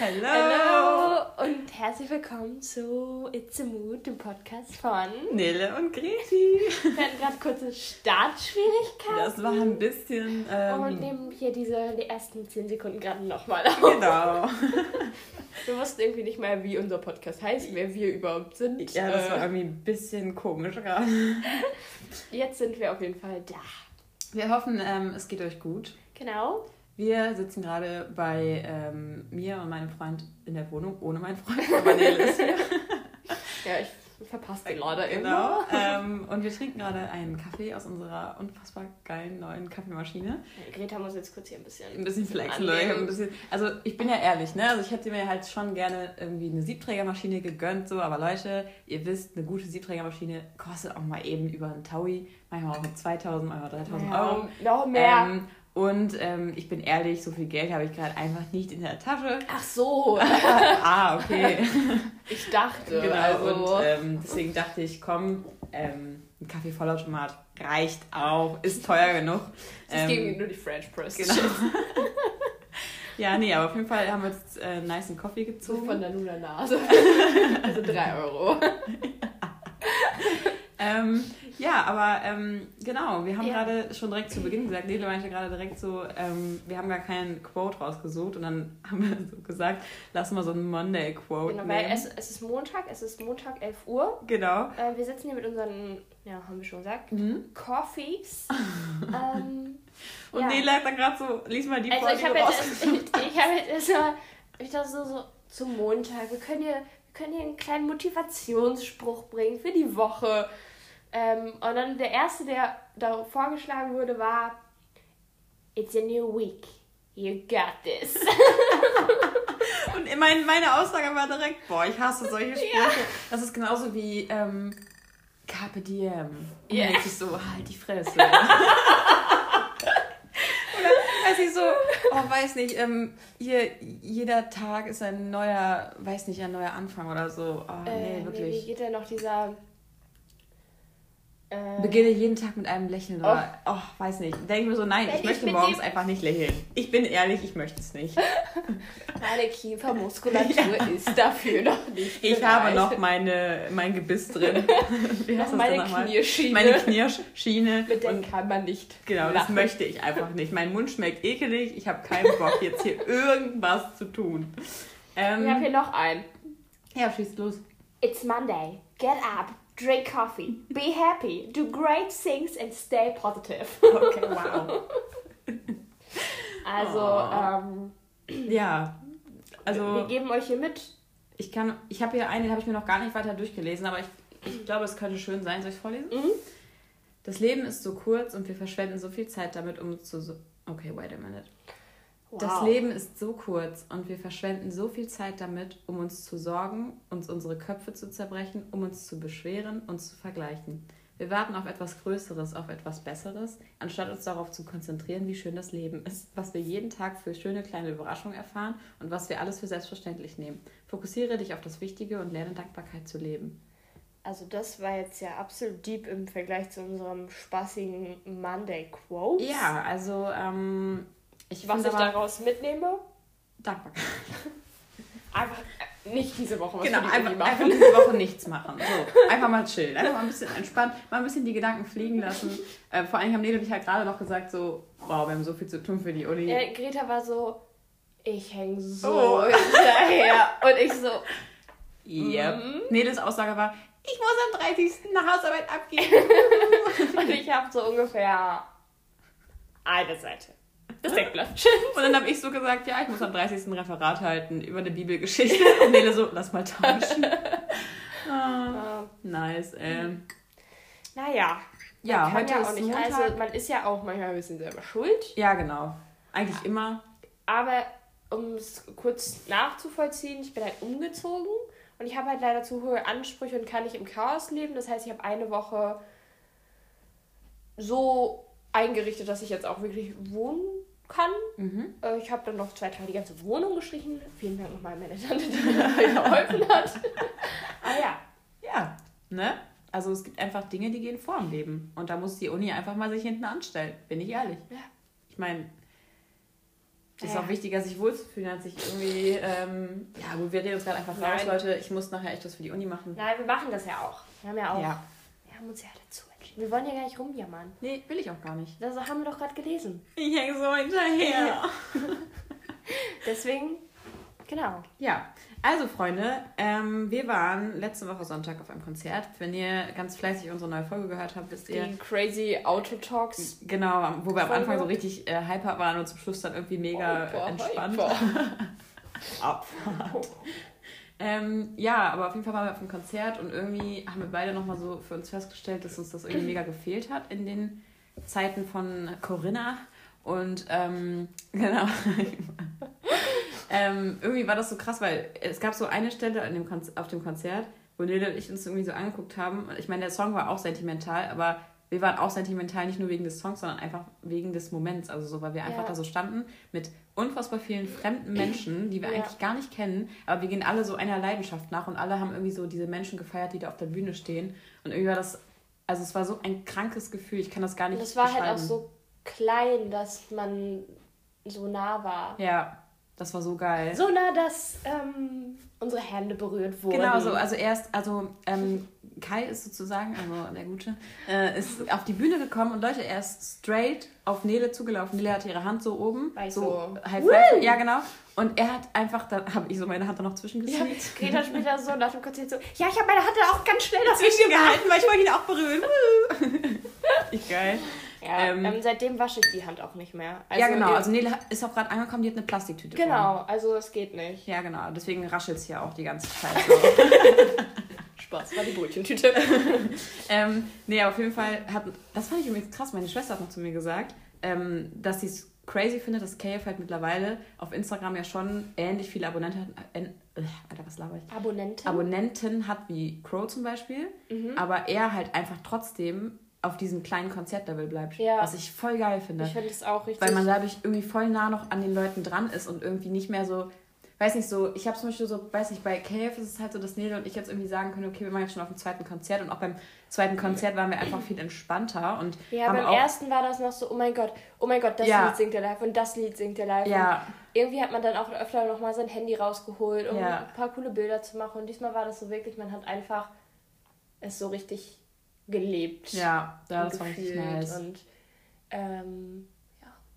Hallo und herzlich willkommen zu It's a Mood, dem Podcast von Nele und Greti. Wir hatten gerade kurze Startschwierigkeiten. Das war ein bisschen. Ähm, und nehmen hier diese die ersten 10 Sekunden gerade nochmal auf. genau. Wir wussten irgendwie nicht mehr, wie unser Podcast heißt, wer wir überhaupt sind. Ja, das war Äh, irgendwie ein bisschen komisch gerade. Jetzt sind wir auf jeden Fall da. Wir hoffen, ähm, es geht euch gut. Genau. Wir sitzen gerade bei ähm, mir und meinem Freund in der Wohnung, ohne meinen Freund, aber Nele ist hier. Ja, ich verpasse den leider Genau. immer. Ähm, und wir trinken gerade einen Kaffee aus unserer unfassbar geilen neuen Kaffeemaschine. Greta muss jetzt kurz hier ein bisschen. Ein bisschen flexen, Leute. Ich hab ein bisschen, also ich bin ja ehrlich, ne? Also ich hätte mir halt schon gerne irgendwie eine Siebträgermaschine gegönnt, so, aber Leute, ihr wisst, eine gute Siebträgermaschine kostet auch mal eben über einen Taui, manchmal auch mit 2000, manchmal 3000 Euro. Ja, noch mehr. Ähm, und ähm, ich bin ehrlich, so viel Geld habe ich gerade einfach nicht in der Tasche. Ach so, ah, okay. ich dachte. genau. also, Und ähm, deswegen dachte ich, komm, ähm, ein Kaffee-Vollautomat reicht auch, ist teuer genug. es Ähm, ging nur die French Press. Genau. Ja, nee, aber auf jeden Fall haben wir jetzt äh, nice einen Coffee So gezogen. von der Nuna Nase. also 3 Euro. Ähm, ja, aber ähm, genau, wir haben Ja. gerade schon direkt zu Beginn gesagt, Nele meinte gerade direkt so, ähm, wir haben gar keinen Quote rausgesucht und dann haben wir so gesagt, lass mal so einen Monday-Quote Genau, weil es, es ist Montag, es ist Montag 11 Uhr. genau. Äh, wir sitzen hier mit unseren, ja, haben wir schon gesagt, Mhm. Coffees. ähm, Und ja. Nele hat dann gerade so, lies mal die Also vor, ich habe du jetzt, ich, ich habe jetzt erstmal, ich dachte so, so zum Montag, wir können hier, wir können hier einen kleinen Motivationsspruch bringen für die Woche. Ähm, und dann der erste, der da vorgeschlagen wurde, war It's a new week. You got this. Und mein, meine Aussage war direkt, boah, ich hasse solche Sprüche. Das ist genauso wie ähm, Carpe Diem. Und Ja. denke ich so, halt die Fresse. Oder weiß ich so, oh, weiß nicht, ähm, hier, jeder Tag ist ein neuer, weiß nicht, ein neuer Anfang oder so. Oh, nee, Äh, wie wirklich. geht denn noch dieser... Äh, Beginne jeden Tag mit einem Lächeln oder, oh, weiß nicht. Denke mir so, nein, ich ich möchte morgens einfach nicht lächeln. Ich bin ehrlich, ich möchte es nicht. Meine Kiefermuskulatur ist dafür noch nicht Ich bereit. habe noch meine, mein Gebiss drin. Wie heißt das meine denn nochmal? Knierschiene. Meine Knirschschiene. Mit der kann man nicht genau, das lachen. möchte ich einfach nicht. Mein Mund schmeckt ekelig. Ich habe keinen Bock, jetzt hier irgendwas zu tun. Ich habe Ähm, hier noch einen. ja, schießt los. It's Monday. Get up, drink coffee, be happy, do great things and stay positive. Okay, wow. Also, Oh. ähm, Ja, wir also geben euch hier mit. ich kann, ich habe hier einen, den habe ich mir noch gar nicht weiter durchgelesen, aber ich, ich glaube, es könnte schön sein. Soll ich es vorlesen? Mhm. Das Leben ist so kurz und wir verschwenden so viel Zeit damit, um zu... So okay, wait a minute. Das. Leben ist so kurz und wir verschwenden so viel Zeit damit, um uns zu sorgen, uns unsere Köpfe zu zerbrechen, um uns zu beschweren, uns zu vergleichen. Wir warten auf etwas Größeres, auf etwas Besseres, anstatt uns darauf zu konzentrieren, wie schön das Leben ist, was wir jeden Tag für schöne kleine Überraschungen erfahren und was wir alles für selbstverständlich nehmen. Fokussiere dich auf das Wichtige und lerne Dankbarkeit zu leben. Also, das war jetzt ja absolut deep im Vergleich zu unserem spaßigen Monday Quote. Ja, also ähm, ich Was ich daraus mitnehme, Dankbarkeit. einfach äh, nicht diese Woche was Genau, für die einfach, Uni einfach machen. diese Woche nichts machen. So, einfach mal chillen, einfach mal ein bisschen entspannen, mal ein bisschen die Gedanken fliegen lassen. Äh, vor allem haben Nele und ich halt gerade noch gesagt, so, wow, wir haben so viel zu tun für die Uni. Ja, Greta war so, ich häng so Oh. hinterher. Und ich so, Yep. Mhm. Neles Aussage war, ich muss am 30. eine Hausarbeit abgeben. und ich habe so ungefähr eine Seite. Das Deckblatt. Und dann habe ich so gesagt, ja, ich muss am 30. ein Referat halten über eine Bibelgeschichte. Und Nele so, lass mal tauschen. Ah, nice. Ähm, naja, ja, heute ja ist auch nicht. Montag. Also man ist ja auch manchmal ein bisschen selber schuld. ja, genau. Eigentlich immer. Aber um es kurz nachzuvollziehen, ich bin halt umgezogen und ich habe halt leider zu hohe Ansprüche und kann nicht im Chaos leben. Das heißt, ich habe eine Woche so eingerichtet, dass ich jetzt auch wirklich wohnen kann. Mhm. Äh, Ich habe dann noch zwei Tage die ganze Wohnung gestrichen. Vielen Dank nochmal an meine Tante, die mir dabei geholfen hat. ah ja, Ja, ne? Also es gibt einfach Dinge, die gehen vor im Leben. Und da muss die Uni einfach mal sich hinten anstellen, bin ich ehrlich. Ja. Ich meine, Das ist Ja. auch wichtiger, sich wohlzufühlen, als sich irgendwie. Ähm, ja, gut, wir reden uns gerade einfach raus, Nein. Leute. Ich muss nachher echt was für die Uni machen. Nein, wir machen das ja auch. Wir haben ja auch. Ja. Wir haben uns ja entschieden. Wir wollen ja gar nicht rumjammern. Nee, will ich auch gar nicht. Das haben wir doch gerade gelesen. Ich hänge so hinterher. Deswegen, genau. Ja, also Freunde, ähm, wir waren letzte Woche Sonntag auf einem Konzert. Wenn ihr ganz fleißig unsere neue Folge gehört habt, wisst ihr, Die crazy Auto Talks. genau, wo wir am. Anfang so richtig äh, hyper waren und zum Schluss dann irgendwie mega Hyper, äh, entspannt. hyper. Abfahrt. Ähm, ja, aber auf jeden Fall waren wir auf einem Konzert und irgendwie haben wir beide nochmal so für uns festgestellt, dass uns das irgendwie mega gefehlt hat in den Zeiten von Corinna. Und ähm, genau. ähm, irgendwie war das so krass, weil es gab so eine Stelle dem auf dem Konzert, wo Nele und ich uns irgendwie so angeguckt haben. Und ich meine, der Song war auch sentimental, aber wir waren auch sentimental nicht nur wegen des Songs, sondern einfach wegen des Moments. Also so, weil wir einfach Ja. da so standen mit unfassbar vielen fremden Menschen, die wir Ja. eigentlich gar nicht kennen, aber wir gehen alle so einer Leidenschaft nach und alle haben irgendwie so diese Menschen gefeiert, die da auf der Bühne stehen. Und irgendwie war das, also es war so ein krankes Gefühl, ich kann das gar nicht Und das war halt auch beschreiben. so klein, dass man so nah war. Ja, das war so geil. So nah, dass ähm, unsere Hände berührt wurden. Genau, so, also erst, also ähm, Kai ist sozusagen, also der Gute, äh, ist auf die Bühne gekommen und Leute, er ist straight auf Nele zugelaufen. Nele hatte ihre Hand so oben, War ich so, so, High Five, ja genau. Und er hat einfach, da habe ich so meine Hand da noch Ja, zwischengesneakt. Greta später so nach dem Konzert so, ja, ich habe meine Hand auch ganz schnell dazwischen gehalten, weil ich wollte ihn auch berühren. ich geil. Ja, Ähm, ähm, seitdem wasche ich die Hand auch nicht mehr. ja, genau. Also Nele ist auch gerade angekommen, die hat eine Plastiktüte. vor. genau, also es geht nicht. Ja, genau. Deswegen raschelt es hier auch die ganze Zeit. Spaß, war die Brötchentüte. ähm, nee, aber auf jeden Fall hat. Das fand ich übrigens krass. Meine Schwester hat noch zu mir gesagt, ähm, dass sie es crazy findet, dass KF halt mittlerweile auf Instagram ja schon ähnlich viele Abonnenten hat. Äh, äh, Alter, was laber ich? Abonnenten. Abonnenten hat wie Crow zum Beispiel, Mhm. aber er halt einfach trotzdem auf diesem kleinen Konzertlevel bleibt. Ja. Was ich voll geil finde. ich finde es auch richtig. Weil man dadurch irgendwie voll nah noch an den Leuten dran ist und irgendwie nicht mehr so, weiß nicht so, ich habe zum Beispiel so, weiß nicht, bei KF ist es halt so, dass Nele und ich jetzt irgendwie sagen können, okay, wir machen jetzt schon auf dem zweiten Konzert und auch beim zweiten Konzert waren wir einfach viel entspannter und ja, beim auch, ersten war das noch so, oh mein Gott, oh mein Gott, das Ja. Lied singt er live und das Lied singt er live. ja, irgendwie hat man dann auch öfter noch mal sein Handy rausgeholt, um Ja. ein paar coole Bilder zu machen. Und diesmal war das so wirklich, man hat einfach es so richtig gelebt. ja, ja, das war richtig nice. Und ähm,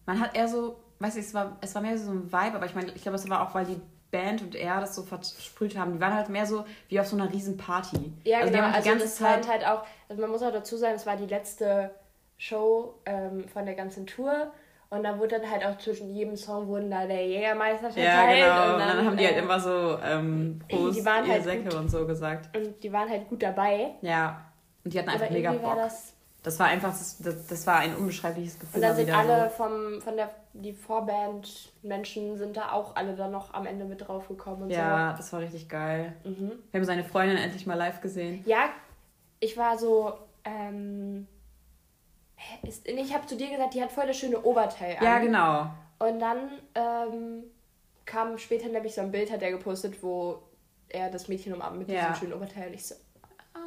Man hat eher so, weiß ich, es war, es war mehr so ein Vibe, aber ich meine, ich glaube, es war auch, weil die Band und er das so versprüht haben. Die waren halt mehr so wie auf so einer riesen Party. ja, also die genau. Also die ganze das Zeit halt auch, also man muss auch dazu sagen, es war die letzte Show ähm, von der ganzen Tour. Und da wurde dann halt auch zwischen jedem Song wurden da der Jägermeister verteilt. Ja, genau. Und Und dann, haben die halt äh, immer so ähm, Prost, die waren halt Säcke gut. und so gesagt. Und die waren halt gut dabei. Ja. Und die hatten einfach mega Bock. das Das war einfach, das, das, war ein unbeschreibliches Gefühl. Und dann sind alle So. vom, von der, die Vorband-Menschen sind da auch alle dann noch am Ende mit draufgekommen und Ja, das war richtig geil. so. Mhm. Wir haben seine Freundin endlich mal live gesehen. Ja, ich war so, ähm, ist, ich habe zu dir gesagt, die hat voll das schöne Oberteil an. Ja, genau. Und dann ähm, kam später nämlich so ein Bild, hat er gepostet, wo er das Mädchen umarmt mit Ja. diesem schönen Oberteil. Und ich so,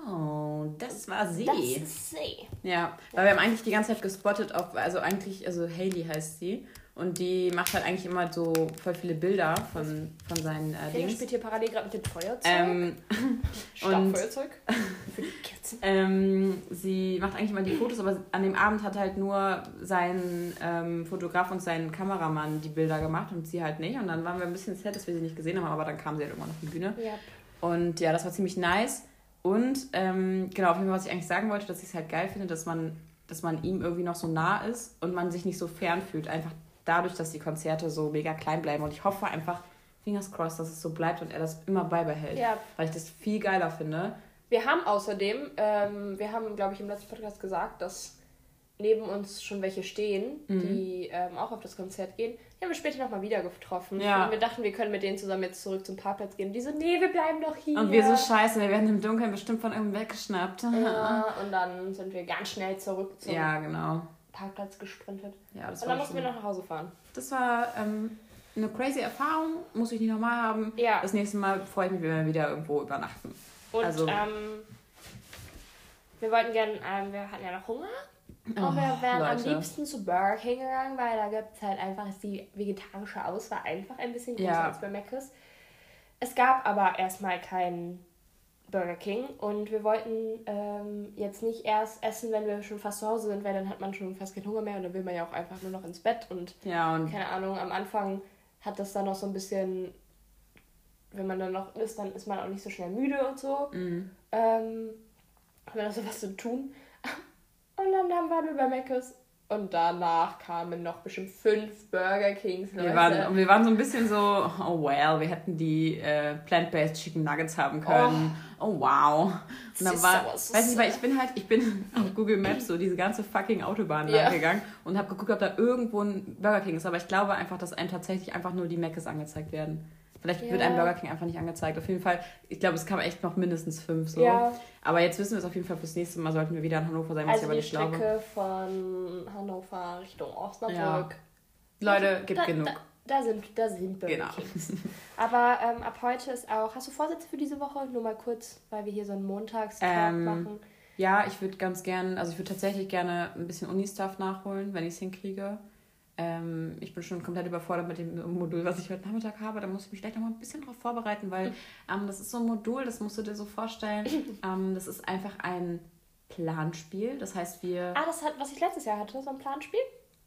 Oh, das war sie. das ist sie. Ja, weil wir haben eigentlich die ganze Zeit gespottet auf, also eigentlich, also Hailey heißt sie. Und die macht halt eigentlich immer so voll viele Bilder von, von seinen äh, Dings. spielt hier parallel gerade mit dem Feuerzeug. Ähm, Stabfeuerzeug. Für die Kerzen. ähm, sie macht eigentlich immer die Fotos, aber an dem Abend hat halt nur sein ähm, Fotograf und sein Kameramann die Bilder gemacht und sie halt nicht. Und dann waren wir ein bisschen sad, dass wir sie nicht gesehen haben, aber dann kam sie halt irgendwann auf die Bühne. Ja. Und ja, das war ziemlich nice. Und ähm, genau, auf jeden Fall, was ich eigentlich sagen wollte, dass ich es halt geil finde, dass man, dass man ihm irgendwie noch so nah ist und man sich nicht so fern fühlt. Einfach dadurch, dass die Konzerte so mega klein bleiben. Und ich hoffe einfach, fingers crossed, dass es so bleibt und er das immer beibehält. Ja. Weil ich das viel geiler finde. Wir haben außerdem, ähm, wir haben, glaube ich, im letzten Podcast gesagt, dass neben uns schon welche stehen, Mhm. die ähm, auch auf das Konzert gehen. Die haben wir später nochmal wieder getroffen. Ja. Und wir dachten, wir können mit denen zusammen jetzt zurück zum Parkplatz gehen. Die so, nee, wir bleiben doch hier. Und wir so scheiße, wir werden im Dunkeln bestimmt von irgendwem weggeschnappt. Ja, und dann sind wir ganz schnell zurück zum Ja, genau. Parkplatz gesprintet. Ja, das Und war dann mussten wir noch nach Hause fahren. Das war ähm, eine crazy Erfahrung, muss ich nicht nochmal haben. Ja. Das nächste Mal freue ich mich, wenn wir wieder irgendwo übernachten. Und Also- ähm, wir wollten gerne, ähm, wir hatten ja noch Hunger. Und wir wären Leute. am liebsten zu Burger King gegangen, weil da gibt es halt einfach, ist die vegetarische Auswahl einfach ein bisschen größer ja. als bei Mc's. Es gab aber erstmal keinen Burger King und wir wollten ähm, jetzt nicht erst essen, wenn wir schon fast zu Hause sind, weil dann hat man schon fast keinen Hunger mehr und dann will man ja auch einfach nur noch ins Bett und, ja, und keine Ahnung, am Anfang hat das dann noch so ein bisschen, wenn man dann noch isst, dann ist man auch nicht so schnell müde und so. Mhm. Ähm, wir noch so was zu tun. Und dann waren wir bei Mc's und danach kamen noch bestimmt fünf Burger Kings. Wir waren, wir waren so ein bisschen so, oh well, wir hätten die äh, Plant-Based Chicken Nuggets haben können. Oh, oh wow. Und dann war, weiß nicht, weil ich bin halt, ich bin auf Google Maps so diese ganze fucking Autobahn yeah. lang gegangen und habe geguckt, ob da irgendwo ein Burger King ist. Aber ich glaube einfach, dass einem tatsächlich einfach nur die Mc's angezeigt werden. Vielleicht ja. wird ein Burger King einfach nicht angezeigt. Auf jeden Fall, ich glaube, es kam echt noch mindestens fünf so. Ja. Aber jetzt wissen wir es auf jeden Fall fürs nächste Mal, sollten wir wieder in Hannover sein, was also ich aber nicht glaube. die Strecke von Hannover Richtung Osnabrück. Ja. Leute, gibt da, genug. Da, da, sind, da sind Burger genau. Kings. Aber ähm, ab heute ist auch. Hast du Vorsätze für diese Woche? Nur mal kurz, weil wir hier so einen Montagstalk ähm, machen. Ja, ich würde ganz gern, also ich würde tatsächlich gerne ein bisschen Uni-Stuff nachholen, wenn ich es hinkriege. Ähm, ich bin schon komplett überfordert mit dem Modul, was ich heute Nachmittag habe. Da muss ich mich gleich noch mal ein bisschen darauf vorbereiten, weil ähm, das ist so ein Modul, das musst du dir so vorstellen. Ähm, das ist einfach ein Planspiel. Das heißt, wir. Ah, das hat, was ich letztes Jahr hatte, so ein Planspiel?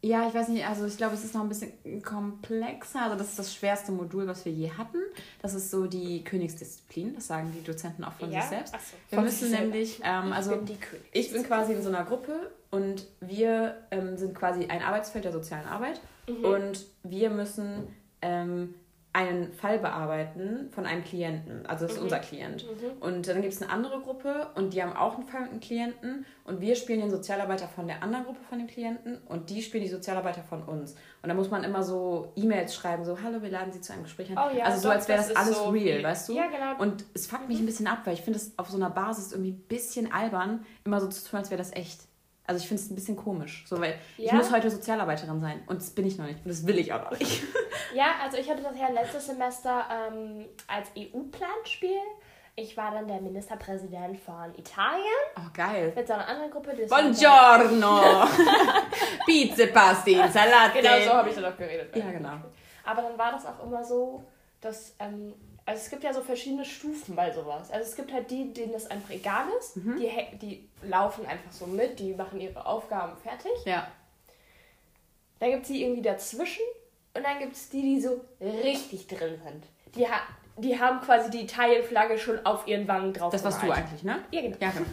Ja, ich weiß nicht, also ich glaube, es ist noch ein bisschen komplexer. Also das ist das schwerste Modul, was wir je hatten. Das ist so die Königsdisziplin, das sagen die Dozenten auch von ja? sich selbst. So, wir müssen nämlich, ähm, also ich bin, ich bin, quasi in so einer Gruppe und wir ähm, sind quasi ein Arbeitsfeld der sozialen Arbeit mhm. und wir müssen ähm, einen Fall bearbeiten von einem Klienten. Also das ist mhm. unser Klient. Mhm. Und dann gibt es eine andere Gruppe und die haben auch einen Fall mit einem Klienten und wir spielen den Sozialarbeiter von der anderen Gruppe von dem Klienten und die spielen die Sozialarbeiter von uns. Und da muss man immer so E-Mails schreiben, so hallo, wir laden Sie zu einem Gespräch ein. Oh, ja, also so, als wäre das, das alles so real, viel. weißt du? Ja, genau. Und es fuckt mich mhm. ein bisschen ab, weil ich finde es auf so einer Basis irgendwie ein bisschen albern, immer so zu tun, als wäre das echt. Also ich finde es ein bisschen komisch, so weil ja. ich muss heute Sozialarbeiterin sein und das bin ich noch nicht und das will ich auch noch nicht. ja, also ich hatte das ja letztes Semester ähm, als EU-Planspiel. Ich war dann der Ministerpräsident von Italien. Oh, geil. Mit so einer anderen Gruppe. Buongiorno! Pizza, Pasti, Salate. Genau so habe ich dann auch geredet. Ja, genau. Aber dann war das auch immer so, dass ähm, also es gibt ja so verschiedene Stufen bei sowas. Also es gibt halt die, denen das einfach egal ist. Mhm. Die, die laufen einfach so mit, die machen ihre Aufgaben fertig. Ja. Dann gibt es die irgendwie dazwischen und dann gibt es die, die so richtig drin sind. Die, ha die haben quasi die Teilflagge schon auf ihren Wangen drauf. Das warst du eigentlich, ne? Ja, genau. Ja, genau.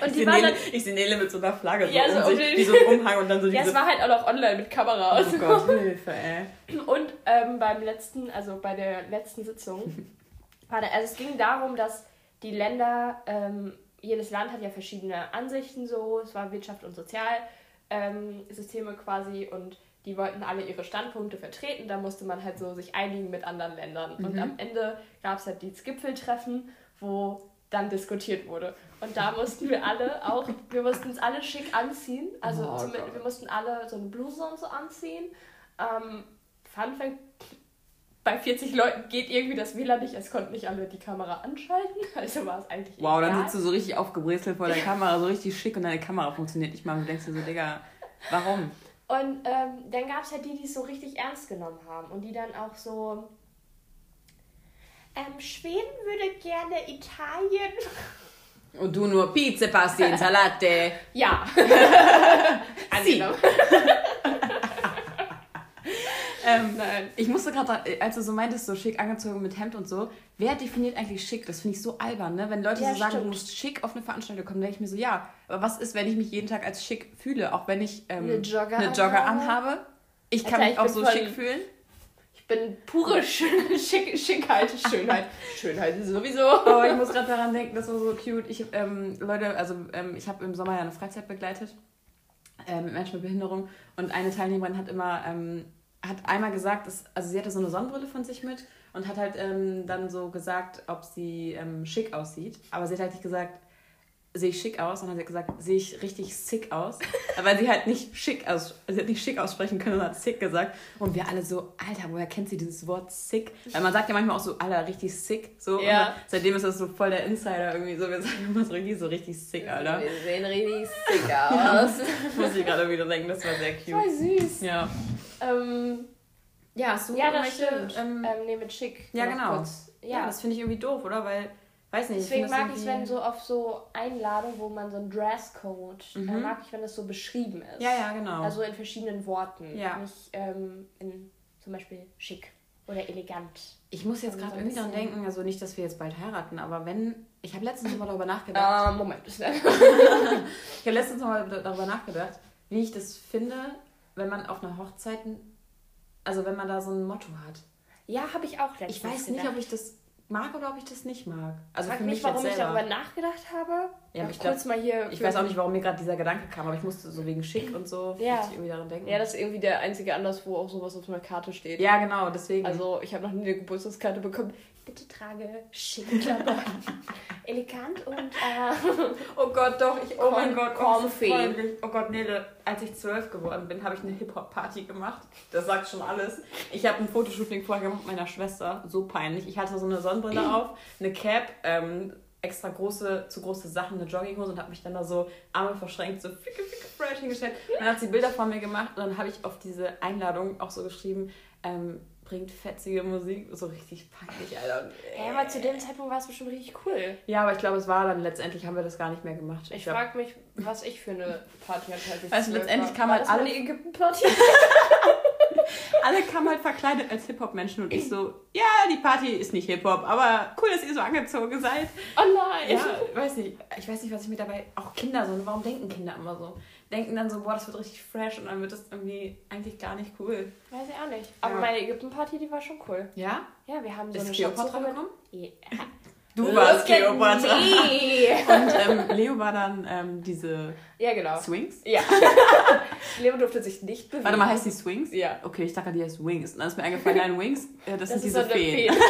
und ich die waren dann, Ich sehe Nele mit so einer Flagge so ja, so um sich, so Umhang und dann so Ja, es war halt auch noch online mit Kamera. Oh Gott, Hilfe, ey. Und ähm, beim letzten, also bei der letzten Sitzung, war da, also es ging darum, dass die Länder, ähm, jedes Land hat ja verschiedene Ansichten so, es war Wirtschaft und Sozialsysteme ähm, quasi und die wollten alle ihre Standpunkte vertreten. Da musste man halt so sich einigen mit anderen Ländern. Mhm. Und am Ende gab es halt dieses Gipfeltreffen, wo dann diskutiert wurde. Und da mussten wir alle auch, wir mussten uns alle schick anziehen. Also oh, wir mussten alle so eine Bluse und so anziehen. Ähm, Fun Fact, bei 40 Leuten geht irgendwie das WLAN nicht, es konnten nicht alle die Kamera anschalten. Also war es eigentlich Wow, egal. dann sitzt du so richtig aufgebrezelt vor der Kamera, so richtig schick und deine Kamera funktioniert nicht mal. Und du denkst dir so, Digga, warum? Und ähm, dann gab es halt die, die es so richtig ernst genommen haben und die dann auch so. Ähm, Schweden würde gerne Italien. Und du nur Pizza, Pasti, Insalate. ja. Angenommen. Ähm, Nein. Ich musste gerade, als du so meintest, so schick angezogen mit Hemd und so, wer definiert eigentlich schick? Das finde ich so albern, ne? Wenn Leute ja, so sagen, stimmt. du musst schick auf eine Veranstaltung kommen, denke ich mir so, ja, aber was ist, wenn ich mich jeden Tag als schick fühle? Auch wenn ich ähm, eine Jogger, eine Jogger anhabe? Ich kann Alter, mich auch so schick fühlen. Ich bin pure Schick, Schickheit, Schönheit. Schönheit sowieso. Aber ich muss gerade daran denken, das war so cute. Ich, ähm, Leute, also ähm, ich habe im Sommer ja eine Freizeit begleitet äh, mit Menschen mit Behinderung und eine Teilnehmerin hat immer ähm, hat einmal gesagt, dass, also sie hatte so eine Sonnenbrille von sich mit und hat halt ähm, dann so gesagt, ob sie ähm, schick aussieht. Aber sie hat halt nicht gesagt, sehe ich schick aus, sondern sie hat gesagt, sehe ich richtig sick aus. Weil sie halt nicht schick aus, sie hat nicht schick aussprechen können und hat sick gesagt. Und wir alle so, Alter, woher kennt sie dieses Wort sick? Weil man sagt ja manchmal auch so, Alter, richtig sick. So. Ja. Seitdem ist das so voll der Insider irgendwie so. Wir sagen immer so richtig, so richtig sick, Alter. Wir sehen richtig sick aus. Muss ich gerade wieder denken, das war sehr Voll cute. süß. Ja. Ähm, Ja, du ja, das stimmt. Ähm, Ähm, nee, mit schick. ja, genau. kurz. ja. Ja, das finde ich irgendwie doof, oder? Weil, weiß nicht. deswegen ich mag das ich es, wenn irgendwie- so auf so Einladungen, wo man so ein Dresscode, äh, Mhm. mag ich, wenn das so beschrieben ist. Ja, ja, genau. Also in verschiedenen Worten. Ja. Nicht ähm, in zum Beispiel schick oder elegant. Ich muss jetzt Und gerade so irgendwie bisschen- denken, also nicht, dass wir jetzt bald heiraten, aber wenn. Ich habe letztens mal darüber nachgedacht. Ah, Moment. Ich habe letztens mal darüber nachgedacht, wie ich das finde, wenn man auf einer Hochzeit. Also wenn man da so ein Motto hat. ja, habe ich auch letztens Ich weiß nicht, ob ich das mag oder ob ich das nicht mag. Also Frag für mich, mich warum ich darüber nachgedacht habe. Ja, ich glaub- kurz mal hier. Ich weiß auch nicht, warum mir gerade dieser Gedanke kam, aber ich musste so wegen schick und so Ja. ich irgendwie daran denken. Ja, das ist irgendwie der einzige Anlass, wo auch sowas auf einer Karte steht. ja genau, deswegen. Also ich habe noch nie eine Geburtstagskarte bekommen. Bitte trage schicke Klamotten. Elegant und äh, oh Gott, doch, ich, oh mein Gott, comfy. Oh Gott, Nele, als ich zwölf geworden bin, habe ich eine Hip-Hop-Party gemacht. Das sagt schon alles. Ich habe ein Fotoshooting vorher gemacht mit meiner Schwester. So peinlich. Ich hatte so eine Sonnenbrille auf, eine Cap, ähm, extra große, zu große Sachen, eine Jogginghose und habe mich dann da so Arme verschränkt, so ficke, ficke, fresh hingestellt. Und dann hat sie Bilder von mir gemacht und dann habe ich auf diese Einladung auch so geschrieben, ähm, bringt fetzige Musik. So richtig peinlich, Alter. ja, aber zu dem Zeitpunkt war es bestimmt richtig cool. Ja, aber ich glaube, es war dann letztendlich, haben wir das gar nicht mehr gemacht. Ich glaub- frage mich, was ich für eine Party hatte. Als ich Also letztendlich war. kam War halt alle- Ägypten-Party. alle kamen halt verkleidet als Hip-Hop-Menschen und ich so, ja, die Party ist nicht Hip-Hop, aber cool, dass ihr so angezogen seid. Oh nein. Ja, ich weiß nicht, ich weiß nicht, was ich mir dabei, auch Kinder so, warum denken Kinder immer so? Denken dann so, boah, das wird richtig fresh und dann wird das irgendwie eigentlich gar nicht cool. Weiß ich auch nicht. Aber Ja. meine Ägypten-Party, die war schon cool. Ja? Ja, wir haben so Ist eine Kleopatra gekommen? Ja. Du warst at Kleopatra. me. Und ähm, Leo war dann ähm, diese Ja, genau. Swings. Ja. Leo durfte sich nicht bewegen. Warte mal, heißt die Swings? Ja. Okay, ich dachte, die heißt Wings. Und dann ist mir eingefallen, nein, Wings, äh, das, Das sind ist diese so eine Feen. Fee.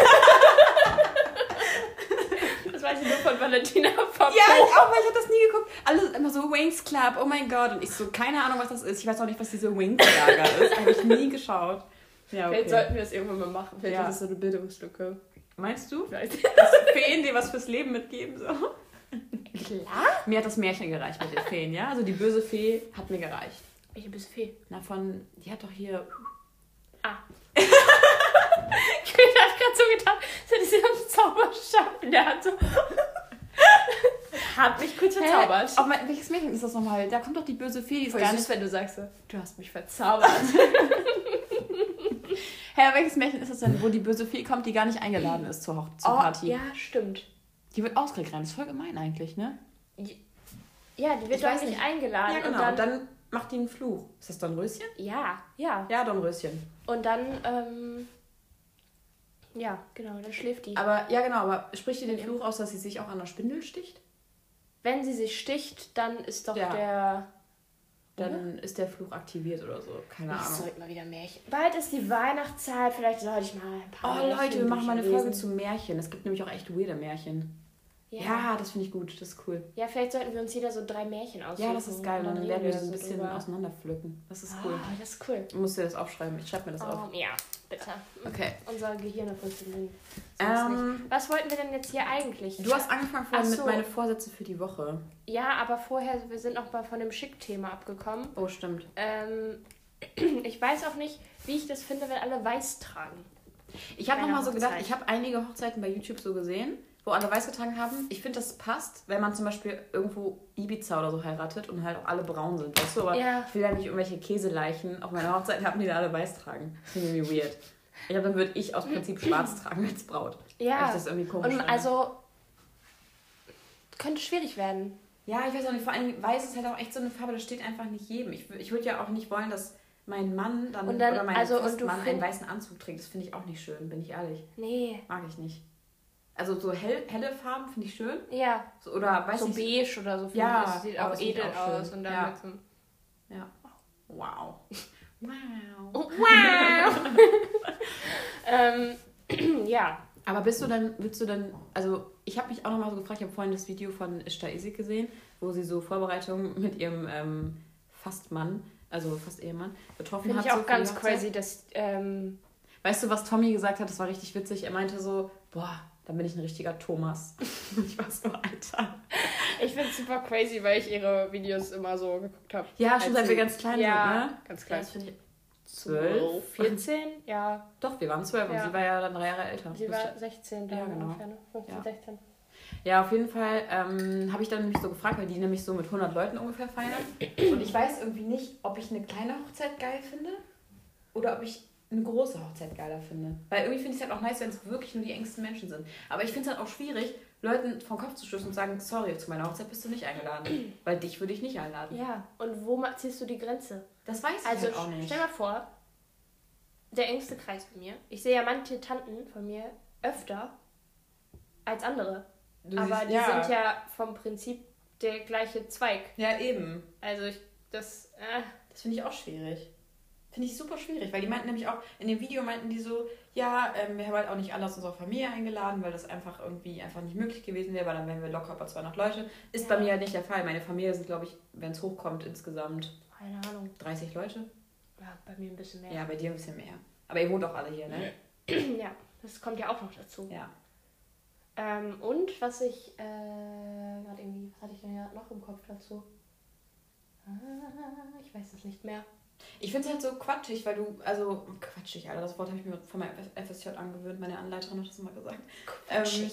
das weiß ich nur von Valentina Papa. Ja, ich auch, weil ich habe das nie geguckt. Alle immer so Wings Club, oh mein Gott. Und ich so, keine Ahnung, was das ist. Ich weiß auch nicht, was diese Wings-Saga ist. Habe ich nie geschaut. Ja, Vielleicht okay. sollten wir das irgendwann mal machen. Vielleicht Ja. ist das so eine Bildungslücke. Meinst du? Vielleicht. Dass Feen dir was fürs Leben mitgeben? So? Klar. Mir hat das Märchen gereicht mit den Feen, ja? Also die böse Fee hat mir gereicht. Welche bist Fee? Na, von, die hat doch hier... Ah. ich hab gerade so getan, so diese Zauberstab in der Hand so. Hat mich kurz verzaubert. Hä? Auf mein, welches Märchen ist das nochmal? Da kommt doch die böse Fee, die ist Voll gar süß, nicht... wenn du sagst, du hast mich verzaubert. Hä, welches Märchen ist das denn, wo die böse Fee kommt, die gar nicht eingeladen ist zur, Hoch zur Party? Oh, ja, stimmt. Die wird ausgegrenzt. Das ist voll gemein eigentlich, ne? Ja, die wird doch nicht eingeladen. Ja, genau. Und Und dann, dann macht die einen Fluch. Ist das Dornröschen? ja, ja. Ja, Dornröschen. Und dann, ähm, ja, genau, dann schläft die. Aber, ja genau, aber spricht ihr den Fluch aus, dass sie sich auch an der Spindel sticht? Wenn sie sich sticht, dann ist doch Ja. der. Dann ist der Fluch aktiviert oder so. Keine Ich Ahnung. sollte mal wieder Märchen. Bald ist die Weihnachtszeit, vielleicht sollte ich mal ein paar Oh Leute, wir machen mal eine Folge zu Märchen. Es gibt nämlich auch echt weirde Märchen. Ja. Ja, das finde ich gut. Das ist cool. ja, vielleicht sollten wir uns jeder so drei Märchen aussuchen. Ja, das ist geil. und Dann reden werden wir das ein so bisschen drüber. auseinanderpflücken. Das ist cool. Ah, das ist cool. Du musst dir das aufschreiben. Ich schreibe mir das auf. Oh, ja, bitte. Okay. Unser Gehirn funktioniert. Ähm, Was wollten wir denn jetzt hier eigentlich? du hast angefangen vorhin Ach mit so. meine Vorsätze für die Woche. Ja, aber vorher, wir sind noch mal von dem Schick-Thema abgekommen. Oh, stimmt. Ähm, ich weiß auch nicht, wie ich das finde, wenn alle weiß tragen. Ich habe nochmal so gedacht, ich habe einige Hochzeiten bei YouTube so gesehen, wo alle weiß getragen haben. Ich finde, das passt, wenn man zum Beispiel irgendwo Ibiza oder so heiratet und halt auch alle braun sind, weißt du? Aber Ja. ich will ja nicht irgendwelche Käseleichen auf meiner Hochzeit haben, die da alle weiß tragen. Das finde ich irgendwie weird. Ich glaube, dann würde ich aus Prinzip schwarz tragen als Braut. Weil Ja, ich das irgendwie komisch und finde. also könnte schwierig werden. Ja, ich weiß auch nicht, vor allem weiß ist halt auch echt so eine Farbe, das steht einfach nicht jedem. Ich, ich würde ja auch nicht wollen, dass mein Mann dann, dann- oder mein also, Festmann einen weißen Anzug trägt. Das finde ich auch nicht schön, bin ich ehrlich. Nee, Mag ich nicht. Also so hell, helle Farben finde ich schön. ja, So, oder weiß so ich beige oder so. finde Ja. Das sieht oh, auch finde edel auch aus. Und dann Ja. mit so Ja. Wow. Wow. Wow! ähm, ja. Aber bist du dann, willst du dann, also ich habe mich auch nochmal so gefragt, ich habe vorhin das Video von Ishta Isik gesehen wo sie so Vorbereitungen mit ihrem ähm, Fastmann, also fast Ehemann, getroffen Finde hat. ich auch so ganz crazy, dass. Ähm, Weißt du, was Tommy gesagt hat? Das war richtig witzig. Er meinte so, boah, dann bin ich ein richtiger Thomas. ich war so, Alter. ich finde es super crazy, weil ich ihre Videos immer so geguckt habe. Ja, schon seit wir ganz klein ja, sind, ne? Ganz klein. Das finde ich zwölf. 14? Ja. Doch, wir waren zwölf Ja. und sie war ja dann drei Jahre älter. Sie war 16 da Ja, genau. ungefähr, ne? 15, Ja. 16. Ja, auf jeden Fall ähm, habe ich dann nämlich so gefragt, weil die nämlich so mit 100 Leuten ungefähr feiern. Und ich weiß irgendwie nicht, ob ich eine kleine Hochzeit geil finde oder ob ich eine große Hochzeit geiler finde. Weil irgendwie finde ich es halt auch nice, wenn es wirklich nur die engsten Menschen sind. Aber ich finde es halt auch schwierig, Leuten vom Kopf zu stoßen und sagen, sorry, zu meiner Hochzeit bist du nicht eingeladen. weil dich würde ich nicht einladen. Ja, und wo ziehst du die Grenze? Das weiß ich Also halt auch nicht. stell mal vor, der engste Kreis bei mir. Ich sehe ja manche Tanten von mir öfter als andere. Du aber siehst- die sind ja vom Prinzip der gleiche Zweig. Ja, eben. Also ich, das, äh, Das finde ich auch schwierig. Finde ich super schwierig, weil die meinten nämlich auch, in dem Video meinten die so, ja, ähm, wir haben halt auch nicht alle aus unserer Familie eingeladen, weil das einfach irgendwie einfach nicht möglich gewesen wäre, weil dann wären wir locker über 200 Leute. Ist Ja. bei mir halt nicht der Fall. Meine Familie sind, glaube ich, wenn es hochkommt, insgesamt keine Ahnung. 30 Leute. Ja, bei mir ein bisschen mehr. Ja, bei dir ein bisschen mehr. Aber ihr wohnt auch alle hier, ne? ja, das kommt ja auch noch dazu. Ja. Ähm, und was ich, äh, gerade irgendwie, was hatte ich denn ja noch im Kopf dazu? Ah, ich weiß es nicht mehr. Ich finde es halt so quatschig, weil du, also quatschig, Alter, das Wort habe ich mir von meinem FSJ angewöhnt, meine Anleiterin hat das immer gesagt. Ähm,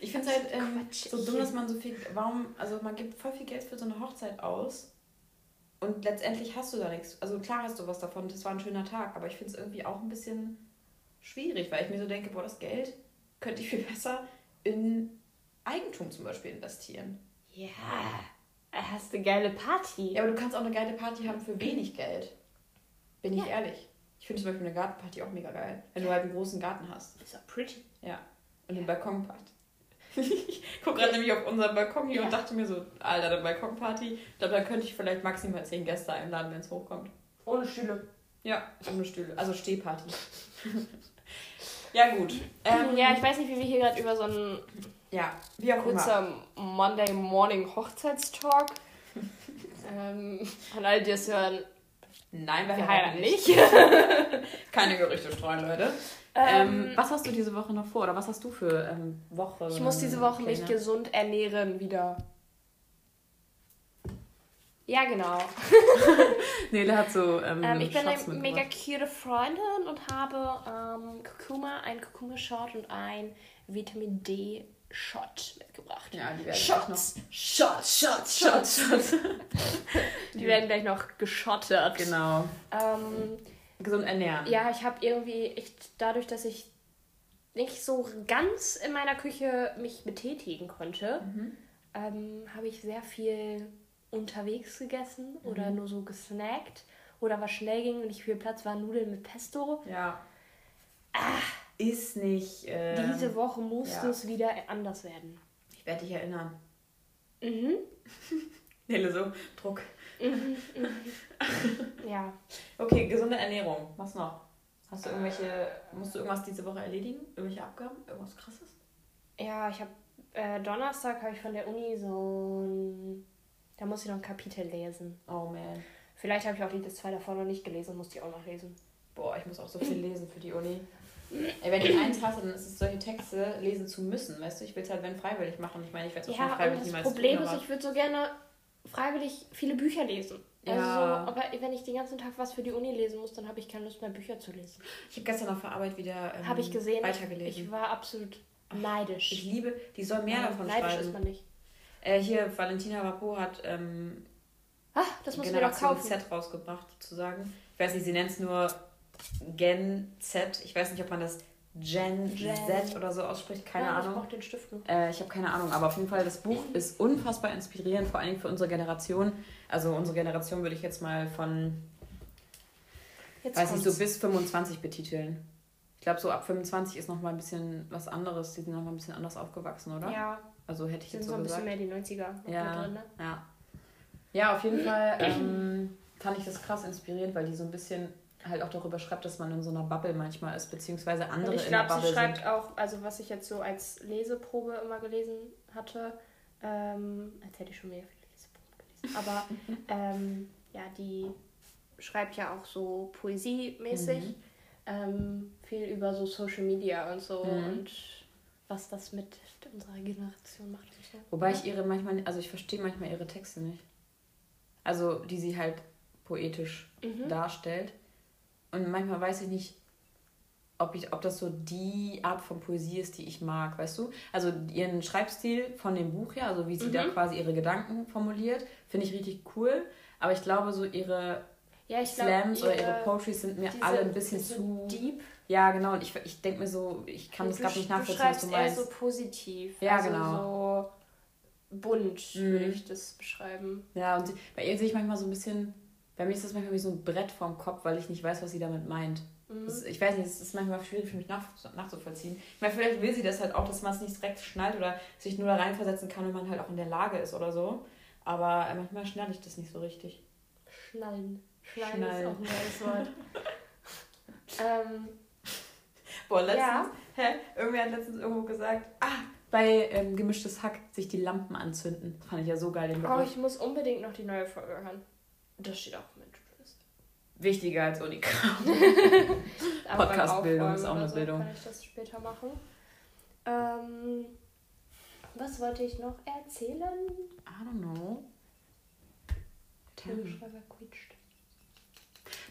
ich finde es halt ähm, Quatschig. so dumm, dass man so viel, warum, also man gibt voll viel Geld für so eine Hochzeit aus und letztendlich hast du da nichts. Also klar hast du was davon, das war ein schöner Tag, aber ich finde es irgendwie auch ein bisschen schwierig, weil ich mir so denke, boah, das Geld könnte ich viel besser in Eigentum zum Beispiel investieren. Ja, hast eine geile Party. Ja, aber du kannst auch eine geile Party haben für wenig Geld. Bin ich Ja. ehrlich. Ich finde zum Beispiel eine Gartenparty auch mega geil. Wenn du halt einen großen Garten hast. Ist auch pretty. Ja. Und eine Balkonparty. ich gucke gerade nämlich auf unseren Balkon hier Ja. und dachte mir so, Alter, eine Balkonparty. Ich glaube, da könnte ich vielleicht maximal zehn Gäste einladen, wenn es hochkommt. Ohne Stühle. Ja, ohne Stühle. Also Stehparty. ja, gut. Ähm, ja, ich weiß nicht, wie wir hier gerade über so einen ja, wie auch immer. kurzer Monday Morning Hochzeitstalk. ähm, an all die es hören, Nein, wir, wir heiraten nicht. nicht. Keine Gerüchte streuen, Leute. Ähm, Ähm, was hast du diese Woche noch vor? Oder was hast du für ähm, Woche? ich muss diese Woche mich gesund ernähren wieder. Ja, genau. Nele hat so ähm, Ähm, ich bin eine mega cute Freundin und habe ähm, Kurkuma, ein Kurkuma-Shot und ein Vitamin D-Shot mitgebracht. Ja, die werden Shots. Shots, Shots, Shots. Shots. Die werden gleich noch geschottet. genau. Ähm, Gesund ernähren. ja, ich habe irgendwie, ich, dadurch, dass ich nicht so ganz in meiner Küche mich betätigen konnte, Mhm. ähm, habe ich sehr viel unterwegs gegessen oder Mhm. nur so gesnackt. Oder was schnell ging und nicht viel Platz war, Nudeln mit Pesto. Ja. Ist nicht. ähm, Diese Woche musste ja. es wieder anders werden. Ich werde dich erinnern. Mhm. Nele, so Druck. Ja. Okay, gesunde Ernährung. Was noch? Hast du irgendwelche. Musst du irgendwas diese Woche erledigen? Irgendwelche Abgaben? Irgendwas krasses? Ja, ich habe äh, Donnerstag habe ich von der Uni so ein, da muss ich noch ein Kapitel lesen. Oh man. Vielleicht habe ich auch die zwei davor noch nicht gelesen, muss die auch noch lesen. Boah, ich muss auch so viel lesen für die Uni. Ey, wenn ich eins hasse, dann ist es solche Texte lesen zu müssen. Weißt du, ich will es halt wenn freiwillig machen. Ich meine, ich werde es Ja, freiwillig das niemals Problem tun, ist, ich würde so gerne freiwillig viele Bücher lesen. Also Ja. so, aber wenn ich den ganzen Tag was für die Uni lesen muss, dann habe ich keine Lust mehr Bücher zu lesen. Ich habe gestern auf der Arbeit wieder ähm, habe ich gesehen. weitergelesen. Ich war absolut neidisch. Ich liebe, die soll mehr Ja, davon neidisch schreiben. ist man nicht. Äh, hier, Valentina Rapo hat ähm, Ah, das muss ich mir doch Generation kaufen. Z rausgebracht, sozusagen. Ich weiß nicht, sie nennt es nur Gen Z. Ich weiß nicht, ob man das Gen, Gen. Z oder so ausspricht. Keine Ich Ahnung. brauche den Stift. Äh, ich habe keine Ahnung, aber auf jeden Fall, das Buch ist unfassbar inspirierend, vor allem für unsere Generation. Also unsere Generation würde ich jetzt mal von, Jetzt weiß nicht, so bis 25 betiteln. Ich glaube, so ab 25 ist noch mal ein bisschen was anderes. Die sind noch mal ein bisschen anders aufgewachsen, oder? Ja, Also hätte ich sind jetzt so so ein bisschen gesagt. mehr die 90er noch Ja. drin, ne? Ja. Ja, auf jeden Fall ähm, fand ich das krass inspirierend, weil die so ein bisschen halt auch darüber schreibt, dass man in so einer Bubble manchmal ist, beziehungsweise andere Und ich in der glaube, sie Bubble schreibt sind. auch, also was ich jetzt so als Leseprobe immer gelesen hatte, Ähm, als hätte ich schon mehr gelesen. Aber ähm, ja, die schreibt ja auch so poesiemäßig. Mhm. Ähm, viel über so Social Media und so Mhm. und was das mit unserer Generation macht und so. Wobei ich ihre manchmal, also ich verstehe manchmal ihre Texte nicht. Also die sie halt poetisch Mhm. darstellt. Und manchmal weiß ich nicht, ob, ich, ob das so die Art von Poesie ist, die ich mag, weißt du? Also ihren Schreibstil von dem Buch her, also wie sie da Mhm. quasi ihre Gedanken formuliert, finde ich richtig cool. Aber ich glaube, so ihre Ja, ich glaub, Slams oder ihre- ihre Poetries sind mir alle ein bisschen zu. deep. Ja, genau. Und ich, ich denke mir so, ich kann das gerade nicht nachvollziehen, Du was du eher meinst. so positiv. Ja, also genau. so bunt, Mhm. würde ich das beschreiben. Ja, und bei ihr sehe ich manchmal so ein bisschen, bei mir ist das manchmal wie so ein Brett vorm Kopf, weil ich nicht weiß, was sie damit meint. Mhm. Das, ich weiß nicht, es ist manchmal schwierig für mich nach, nachzuvollziehen. Ich meine, vielleicht will sie das halt auch, dass man es nicht direkt schnallt oder sich nur da reinversetzen kann, wenn man halt auch in der Lage ist oder so. Aber äh, manchmal schnalle ich das nicht so richtig. Schnallen. Schnallen, Schnallen. ist auch ein neues Wort. ähm, Boah, letztens, Ja. hä, irgendwer hat letztens irgendwo gesagt, ah, bei ähm, gemischtes Hack sich die Lampen anzünden. Das fand ich ja so geil, den oh, Begriff. ich muss unbedingt noch die neue Folge hören. Das steht auch mit. Wichtiger als Unikram. Podcast-Bildung ist auch eine so Bildung. Kann ich das später machen. Ähm, was wollte ich noch erzählen? I don't know. Kugelschreiber quietscht.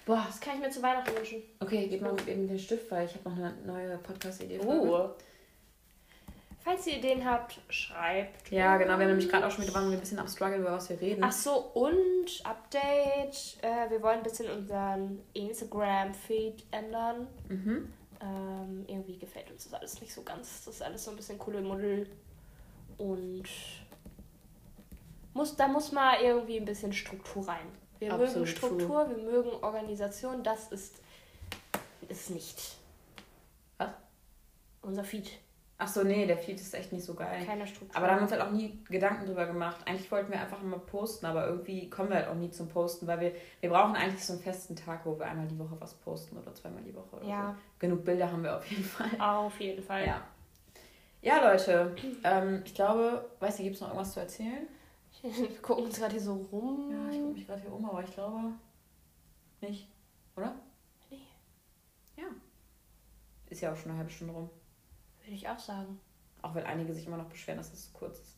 Boah, Das kann ich mir zu Weihnachten wünschen. okay, gib mal eben den Stift, weil ich habe noch eine neue Podcast-Idee. Oh. Falls ihr Ideen habt, schreibt. Ja, genau. Wir haben nämlich gerade auch schon wieder waren wir ein bisschen am Struggle, über was wir reden. Ach so, und Update. Äh, wir wollen ein bisschen unseren Instagram-Feed ändern. Mhm. Ähm, irgendwie gefällt uns das alles nicht so ganz. Das ist alles so ein bisschen Kuddelmuddel. Und muss, da muss mal irgendwie ein bisschen Struktur rein. Wir mögen Absolut Struktur, wir mögen Organisation. Das ist es nicht. Was? Unser Feed. Ach so, nee, der Feed ist echt nicht so geil. Keine Struktur. Aber da haben wir uns halt auch nie Gedanken drüber gemacht. Eigentlich wollten wir einfach immer posten, aber irgendwie kommen wir halt auch nie zum Posten, weil wir, wir brauchen eigentlich so einen festen Tag, wo wir einmal die Woche was posten oder zweimal die Woche. Ja. So. Genug Bilder haben wir auf jeden Fall. Auf jeden Fall. Ja. Ja, Leute, ähm, ich glaube, weißt du, gibt es noch irgendwas zu erzählen? Wir gucken uns gerade hier so rum. Ja, ich gucke mich gerade hier um, aber ich glaube nicht. Oder? Nee. Ja. Ist ja auch schon eine halbe Stunde rum. Würde ich auch sagen. Auch weil einige sich immer noch beschweren, dass es zu kurz ist.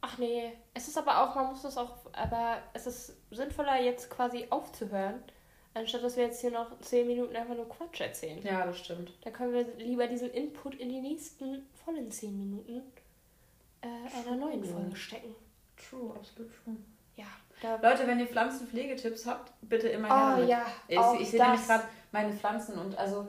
Ach nee, es ist aber auch, man muss das auch, aber es ist sinnvoller jetzt quasi aufzuhören, anstatt dass wir jetzt hier noch 10 Minuten einfach nur Quatsch erzählen. Ja, das stimmt. Da können wir lieber diesen Input in die nächsten vollen 10 Minuten äh, einer neuen. Folge stecken. True, absolut true. Ja. Leute, wenn ihr Pflanzenpflegetipps habt, bitte immer her Oh damit. ja, Ich, ich sehe nämlich gerade meine Pflanzen und also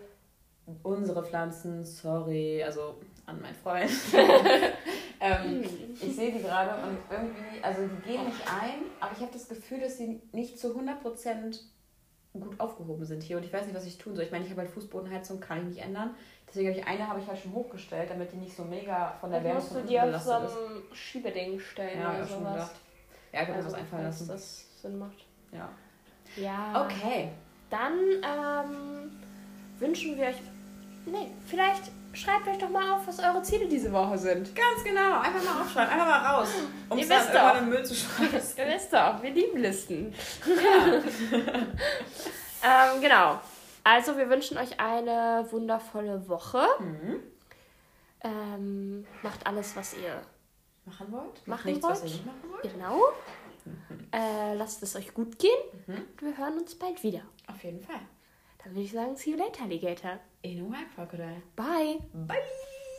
unsere Pflanzen, sorry, also an meinen Freund. ähm, ich sehe die gerade und irgendwie, also die gehen nicht ein, aber ich habe das Gefühl, dass sie nicht zu 100% gut aufgehoben sind hier und ich weiß nicht, was ich tun soll. Ich meine, ich habe halt Fußbodenheizung, kann ich nicht ändern. Deswegen habe ich eine habe ich halt schon hochgestellt, damit die nicht so mega von der Wärme musst von du unten dir auf so einem Schiebeding stellen Ja, oder sowas. gedacht. Ja, ich habe mir Also, was einfallen falls lassen. das Sinn macht. Ja. Ja. Okay. Dann ähm, wünschen wir euch. Nee, vielleicht schreibt euch doch mal auf, was eure Ziele diese Woche sind. Ganz genau. Einfach mal aufschreiben, einfach mal raus. Um Ihr es wisst doch. in den Müll zu schmeißen. Ihr wisst doch, wir lieben Listen. ähm, genau. Also, wir wünschen euch eine wundervolle Woche. Mhm. Ähm, macht alles, was ihr Machen wollt? Machen nichts, was wollt? ihr nicht machen wollt? genau. Äh, lasst es euch gut gehen. Mhm. Wir hören uns bald wieder. Auf jeden Fall. Dann würde ich sagen, see you later, Alligator. In a while, Crocodile. Bye. Bye.